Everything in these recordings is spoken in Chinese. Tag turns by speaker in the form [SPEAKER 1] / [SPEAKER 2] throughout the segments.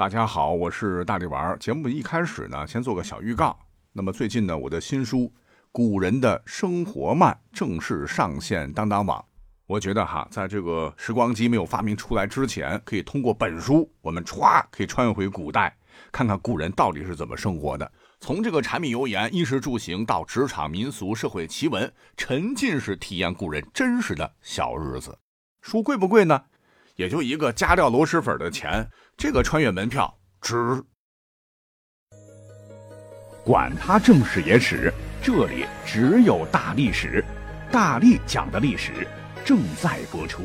[SPEAKER 1] 大家好，我是大力丸。节目一开始呢，先做个小预告。那么最近呢，我的新书《古人的生活慢》正式上线当当网。我觉得哈，在这个时光机没有发明出来之前，可以通过本书，我们歘可以穿越回古代，看看古人到底是怎么生活的。从这个柴米油盐、衣食住行到职场、民俗、社会奇闻，沉浸式体验古人真实的小日子。书贵不贵呢？也就一个加料螺蛳粉的钱。这个穿越门票值，
[SPEAKER 2] 管他正史野史，这里只有大历史，大力讲的历史正在播出。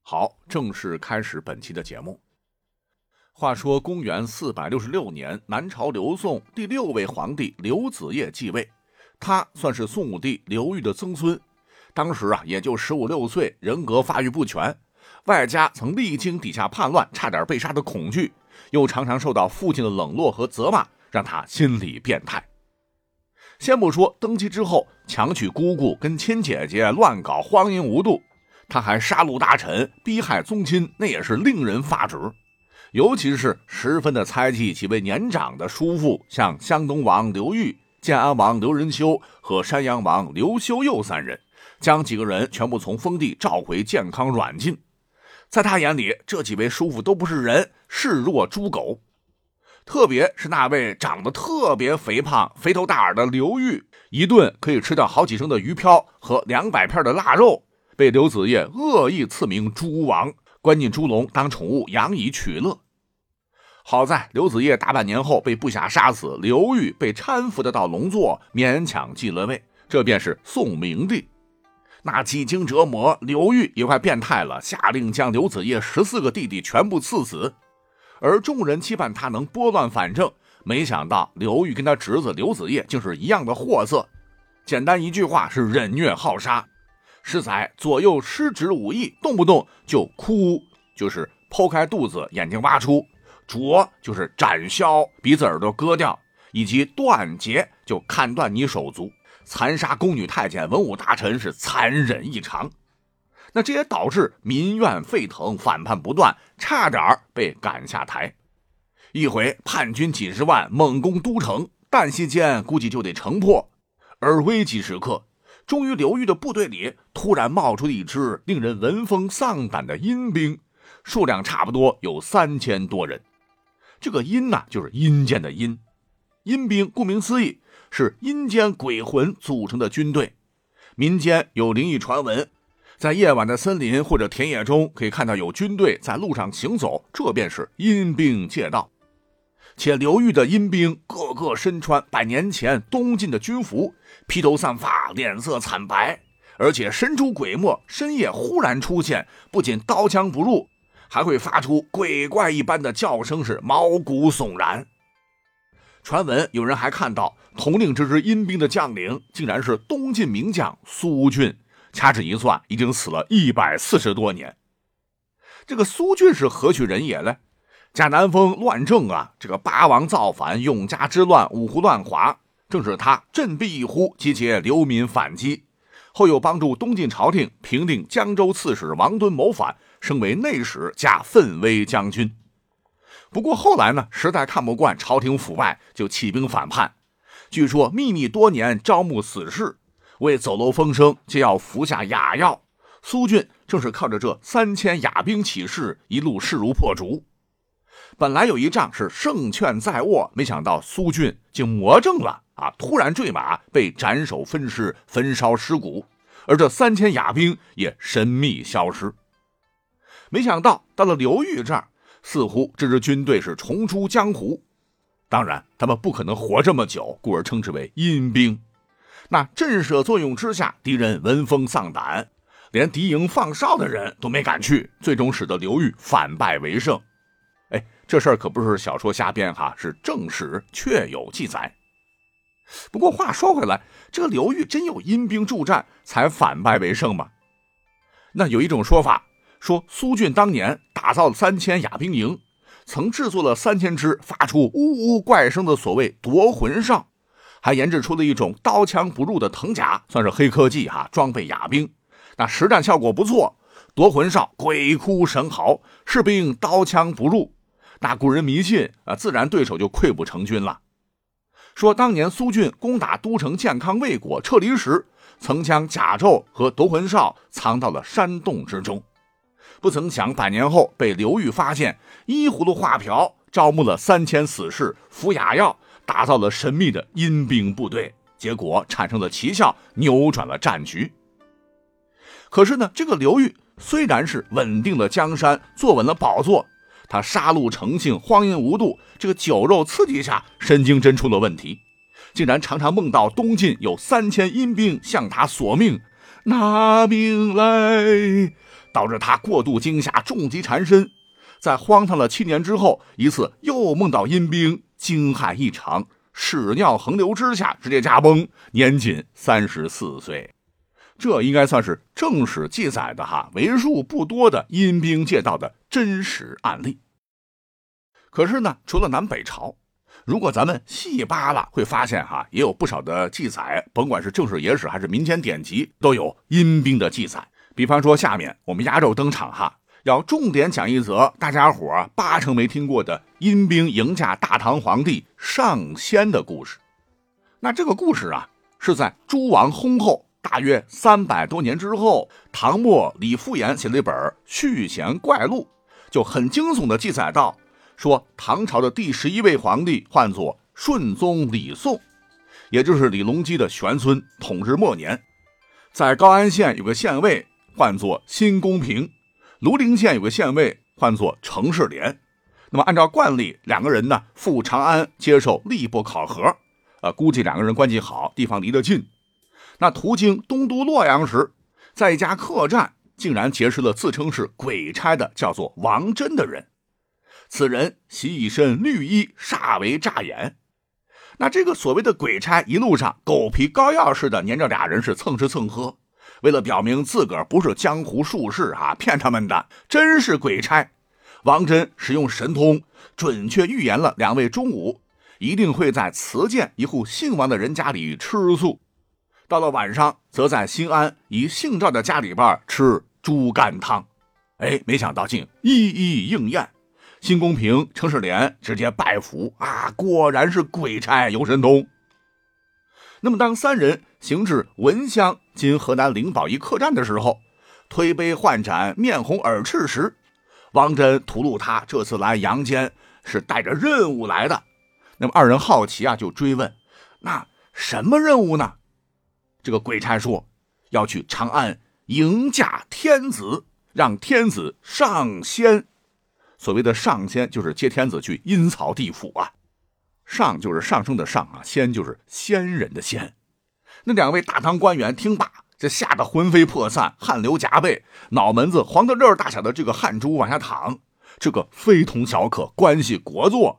[SPEAKER 1] 好，正式开始本期的节目。话说，公元四百六十六年，南朝刘宋第六位皇帝刘子业继位，他算是宋武帝刘裕的曾孙。当时啊，也就十五六岁，人格发育不全，外加曾历经底下叛乱，差点被杀的恐惧，又常常受到父亲的冷落和责骂，让他心理变态。先不说登基之后强娶姑姑，跟亲姐姐乱搞荒淫无度，他还杀戮大臣，逼害宗亲，那也是令人发指。尤其是十分的猜忌几位年长的叔父，像湘东王刘裕、建安王刘仁修和山阳王刘修佑三人。将几个人全部从封地召回健康软禁，在他眼里，这几位叔父都不是人，视若猪狗。特别是那位长得特别肥胖、肥头大耳的刘裕，一顿可以吃掉好几升的鱼漂和两百片的腊肉，被刘子业恶意赐名“猪王”，关进猪笼当宠物养以取乐。好在刘子业大半年后被部下杀死，刘裕被搀扶的到龙座，勉强继了位，这便是宋明帝。那几经折磨，刘裕也快变态了，下令将刘子业十四个弟弟全部赐死。而众人期盼他能拨乱反正，没想到刘裕跟他侄子刘子业竟是一样的货色。简单一句话是忍虐好杀。是在左右失职武艺，动不动就哭，就是剖开肚子眼睛挖出；啄就是斩削鼻子耳朵割掉，以及断节就砍断你手足。残杀宫女太监、文武大臣是残忍异常，那这也导致民怨沸腾，反叛不断，差点被赶下台。一回叛军几十万猛攻都城，旦夕间估计就得城破。而危急时刻，终于刘裕的部队里突然冒出一支令人闻风丧胆的阴兵，数量差不多有三千多人。这个阴呐，就是阴间的阴。阴兵顾名思义。是阴间鬼魂组成的军队，民间有灵异传闻，在夜晚的森林或者田野中可以看到有军队在路上行走，这便是阴兵借道。且刘裕的阴兵个个身穿百年前东晋的军服，披头散发，脸色惨白，而且神出鬼没，深夜忽然出现，不仅刀枪不入，还会发出鬼怪一般的叫声，是毛骨悚然。传闻有人还看到统领这支阴兵的将领，竟然是东晋名将苏峻。掐指一算，已经死了一百四十多年。这个苏峻是何许人也呢？贾南风乱政啊，这个八王造反，永嘉之乱，五胡乱华，正是他振臂一呼，集结流民反击。后又帮助东晋朝廷平定江州刺史王敦谋反，升为内史加奋威将军。不过后来呢，实在看不惯朝廷腐败，就起兵反叛。据说秘密多年招募死士，为走漏风声，就要服下哑药。苏峻正是靠着这三千哑兵起事，一路势如破竹。本来有一仗是胜券在握，没想到苏峻竟魔怔了啊！突然坠马，被斩首分尸，焚烧尸骨，而这三千哑兵也神秘消失。没想到到了刘裕这儿。似乎这支军队是重出江湖，当然他们不可能活这么久，故而称之为阴兵。那震慑作用之下，敌人闻风丧胆，连敌营放哨的人都没敢去，最终使得刘裕反败为胜。哎，这事儿可不是小说瞎编哈，是正史确有记载。不过话说回来，这个刘裕真有阴兵助战才反败为胜吗？那有一种说法。说苏峻当年打造了三千哑兵营，曾制作了三千只发出呜呜怪声的所谓夺魂哨，还研制出了一种刀枪不入的藤甲，算是黑科技哈，装备哑兵，那实战效果不错。夺魂哨鬼哭神嚎，士兵刀枪不入。那古人迷信啊，自然对手就溃不成军了。说当年苏峻攻打都城建康未果，撤离时曾将甲胄和夺魂哨藏到了山洞之中，不曾想百年后被刘裕发现，依葫芦画瓢招募了三千死士，服哑药，打造了神秘的阴兵部队，结果产生了奇效，扭转了战局。可是呢，这个刘裕虽然是稳定了江山，坐稳了宝座。他杀戮成性，荒淫无度，这个酒肉刺激下，神经真出了问题，竟然常常梦到东晋有三千阴兵向他索命，拿命来，导致他过度惊吓，重疾缠身。在荒唐了七年之后，一次又梦到阴兵，惊骇异常，屎尿横流之下，直接驾崩，年仅三十四岁。这应该算是正史记载的哈为数不多的阴兵借道的真实案例。可是呢，除了南北朝，如果咱们细扒拉，会发现哈，也有不少的记载，甭管是正史、野史还是民间典籍，都有阴兵的记载。比方说，下面我们压轴登场哈，要重点讲一则大家伙八成没听过的阴兵迎驾大唐皇帝上仙的故事。那这个故事啊，是在诸王薨后大约三百多年之后，唐末李复言写了一本《续弦怪录》，就很惊悚的记载到。说唐朝的第十一位皇帝唤作顺宗李诵，也就是李隆基的玄孙，统治末年，在高安县有个县尉唤作辛公平，庐陵县有个县尉唤作程世廉。那么按照惯例，两个人呢赴长安接受吏部考核，呃，估计两个人关系好，地方离得近。那途经东都洛阳时，在一家客栈，竟然结识了自称是鬼差的，叫做王真的人。此人袭一身绿衣，煞为乍眼。那这个所谓的鬼差，一路上狗皮膏药似的粘着俩人是蹭吃蹭喝。为了表明自个儿不是江湖术士啊，骗他们的，真是鬼差。王真使用神通，准确预言了两位中午一定会在慈涧一户姓王的人家里吃素。到了晚上，则在新安一姓赵的家里边吃猪肝汤。哎，没想到竟一一应验。新公平、程世廉直接拜服啊！果然是鬼差有神通。那么，当三人行至文乡（今河南灵宝一客栈）的时候，推杯换盏、面红耳赤时，王真吐露他这次来阳间是带着任务来的。那么，二人好奇啊，就追问：“那什么任务呢？”这个鬼差说：“要去长安迎驾天子，让天子上仙。”所谓的上仙就是接天子去阴曹地府啊，上就是上升的上啊，仙就是仙人的仙。那两位大唐官员听罢，这吓得魂飞魄散，汗流浃背，脑门子黄豆粒儿大小的这个汗珠往下淌。这个非同小可，关系国祚。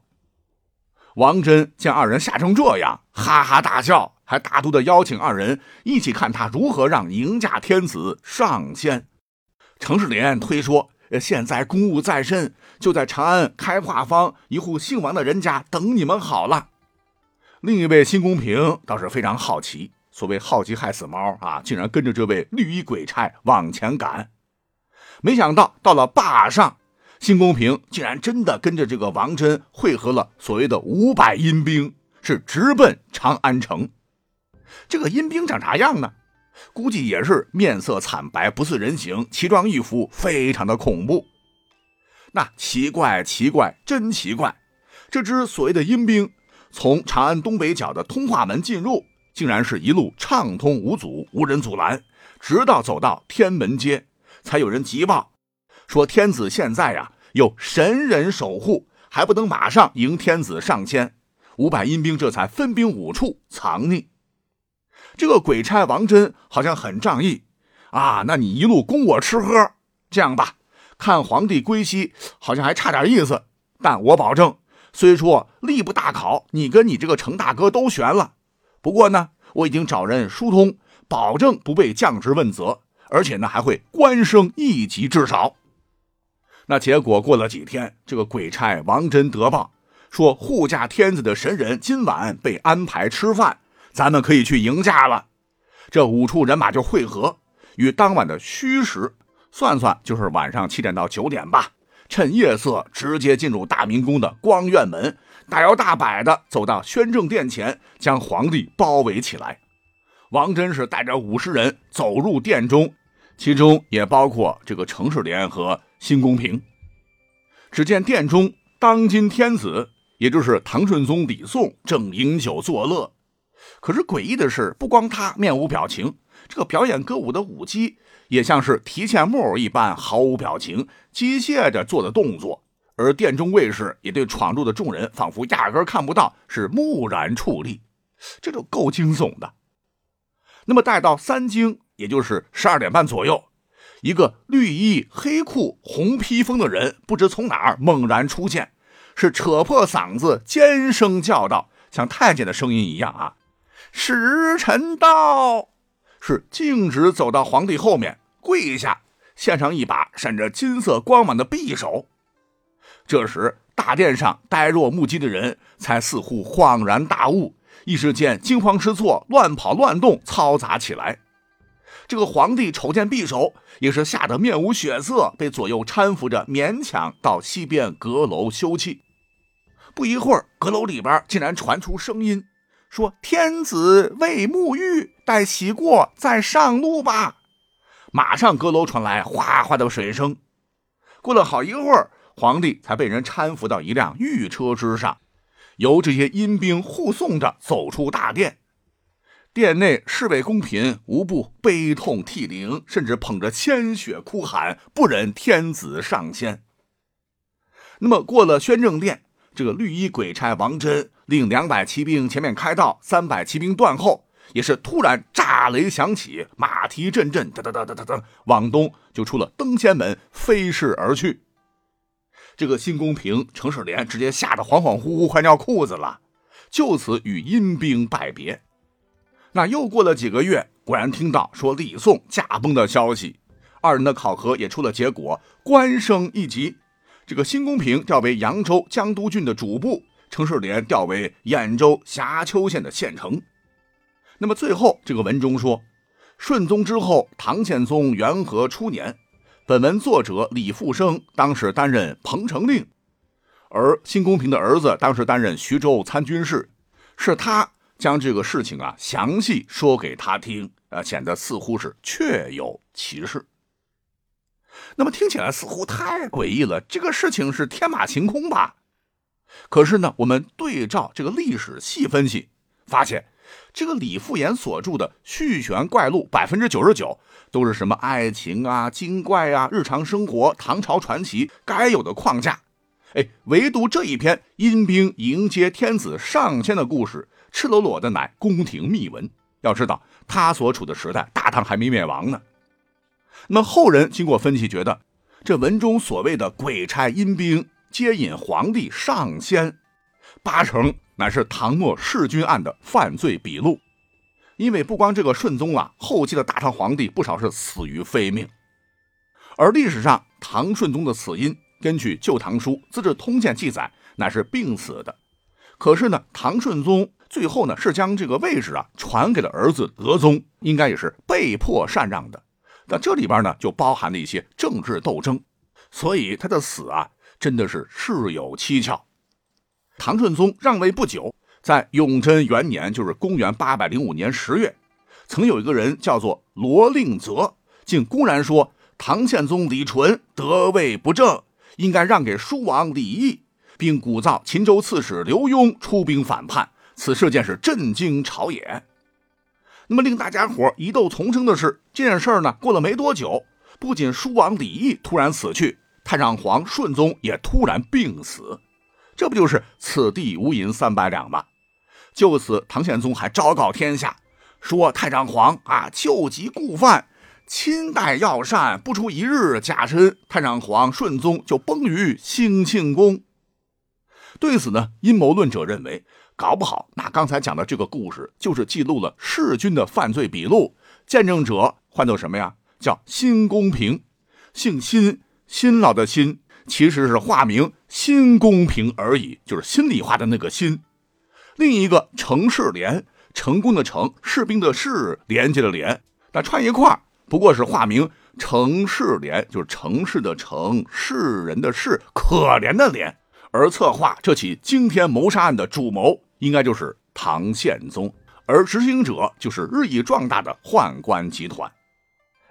[SPEAKER 1] 王真见二人吓成这样，哈哈大笑，还大度的邀请二人一起看他如何让迎驾天子上仙。程世莲推说。现在公务在身，就在长安开化坊一户姓王的人家等你们好了。另一位新公平倒是非常好奇，所谓好奇害死猫啊，竟然跟着这位绿衣鬼差往前赶。没想到到了坝上，新公平竟然真的跟着这个王真汇合了所谓的五百阴兵，是直奔长安城。这个阴兵长啥样呢？估计也是面色惨白，不似人形，奇装异服，非常的恐怖。那奇怪，奇怪，真奇怪！这支所谓的阴兵从长安东北角的通化门进入，竟然是一路畅通无阻，无人阻拦，直到走到天门街，才有人急报说天子现在呀有神人守护，还不能马上迎天子上仙。五百阴兵这才分兵五处藏匿。这个鬼差王真好像很仗义啊，那你一路供我吃喝，这样吧，看皇帝归西好像还差点意思，但我保证，虽说吏部大考你跟你这个程大哥都悬了，不过呢，我已经找人疏通，保证不被降职问责，而且呢还会官升一级至少。那结果过了几天，这个鬼差王真得报说，护驾天子的神人今晚被安排吃饭。咱们可以去迎驾了，这五处人马就汇合，与当晚的虚时算算就是晚上七点到九点吧。趁夜色，直接进入大明宫的光院门，大摇大摆的走到宣政殿前，将皇帝包围起来。王真是带着五十人走入殿中，其中也包括这个程世莲和辛公平。只见殿中当今天子，也就是唐顺宗李诵，正饮酒作乐。可是诡异的是，不光他面无表情，这个表演歌舞的舞姬。也像是提线木偶一般毫无表情、机械着做的动作，而殿中卫士也对闯入的众人仿佛压根看不到，是木然矗立，这就够惊悚的。那么待到三更，也就是十二点半左右，一个绿衣黑裤红披风的人不知从哪儿猛然出现，是扯破嗓子尖声叫道，像太监的声音一样啊：“时辰到。”是径直走到皇帝后面跪下，献上一把闪着金色光芒的匕首。这时，大殿上呆若木鸡的人才似乎恍然大悟，一时间惊慌失措，乱跑乱动，嘈杂起来。这个皇帝瞅见匕首，也是吓得面无血色，被左右搀扶着勉强到西边阁楼休憩。不一会儿，阁楼里边竟然传出声音。说：“天子未沐浴，待洗过再上路吧。”马上阁楼传来哗哗的水声。过了好一会儿，皇帝才被人搀扶到一辆御车之上，由这些阴兵护送着走出大殿。殿内侍卫宫嫔无不悲痛涕零，甚至捧着鲜血哭喊，不忍天子上仙。那么过了宣政殿，这个绿衣鬼差王真。令两百骑兵前面开道，三百骑兵断后。也是突然炸雷响起，马蹄阵阵，哒哒哒哒哒哒，往东就出了登仙门，飞逝而去。这个新公平程世莲直接吓得恍恍惚惚，快尿裤子了，就此与阴兵拜别。那又过了几个月，果然听到说李宋驾崩的消息，二人的考核也出了结果，官升一级。这个新公平调为扬州江都郡的主簿。程世莲调为兖州峡丘县的县城。那么最后这个文中说，顺宗之后，唐宪宗元和初年，本文作者李复生当时担任彭城令，而辛公平的儿子当时担任徐州参军事，是他将这个事情啊详细说给他听，啊，显得似乎是确有其事。那么听起来似乎太诡异了，这个事情是天马行空吧？可是呢，我们对照这个历史细分析，发现这个李复言所著的《续玄怪录》，百分之九十九都是什么爱情啊、精怪啊、日常生活、唐朝传奇该有的框架。哎，唯独这一篇阴兵迎接天子上仙的故事，赤裸裸的乃宫廷秘闻。要知道，他所处的时代，大唐还没灭亡呢。那么后人经过分析，觉得这文中所谓的鬼差阴兵。接引皇帝上仙，八成乃是唐末弑君案的犯罪笔录。因为不光这个顺宗啊，后期的大唐皇帝不少是死于非命。而历史上唐顺宗的死因，根据《旧唐书·资治通鉴》记载，乃是病死的。可是呢，唐顺宗最后呢是将这个位置啊传给了儿子德宗，应该也是被迫禅让的。那这里边呢就包含了一些政治斗争，所以他的死啊。真的是事有蹊跷。唐顺宗让位不久，在永贞元年，就是公元八百零五年十月，曾有一个人叫做罗令泽，竟公然说唐宪宗李纯得位不正，应该让给叔王李毅，并鼓噪秦州刺史刘墉出兵反叛。此事件是震惊朝野。那么令大家伙疑窦丛生的是，这件事儿呢，过了没多久，不仅叔王李毅突然死去。太上皇顺宗也突然病死，这不就是此地无银三百两吗？就此，唐宪宗还昭告天下，说太上皇啊救急故犯，亲代药膳，不出一日，假身太上皇顺宗就崩于兴庆宫。对此呢，阴谋论者认为，搞不好那刚才讲的这个故事就是记录了弑君的犯罪笔录，见证者换作什么呀？叫辛公平，姓辛。辛老的辛其实是化名新公平而已，就是心里话的那个辛。另一个程世连，成功的成，士兵的士，连接的连，那串一块不过是化名程世连就是城市的城，世人的世，可怜的怜。而策划这起惊天谋杀案的主谋，应该就是唐宪宗，而执行者就是日益壮大的宦官集团。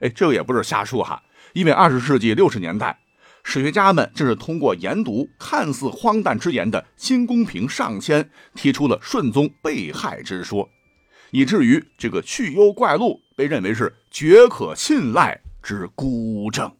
[SPEAKER 1] 哎，这个也不是瞎说哈，因为二十世纪六十年代，史学家们正是通过研读看似荒诞之言的新公平上签，提出了顺宗被害之说。以至于这个去幽怪录被认为是绝可信赖之孤证。